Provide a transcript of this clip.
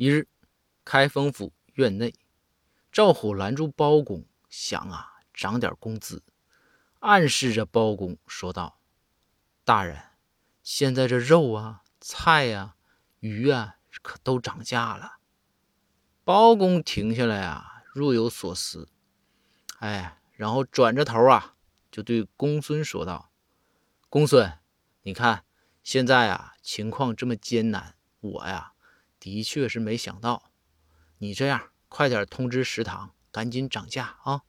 一日，开封府院内，赵虎拦住包公，想啊，涨点工资，暗示着包公说道：“大人，现在这肉啊、菜呀、鱼啊，可都涨价了。”包公停下来啊，若有所思。哎，然后转着头啊，就对公孙说道：“公孙，你看现在啊，情况这么艰难，我呀。”的确是没想到，你这样快点通知食堂，赶紧涨价啊！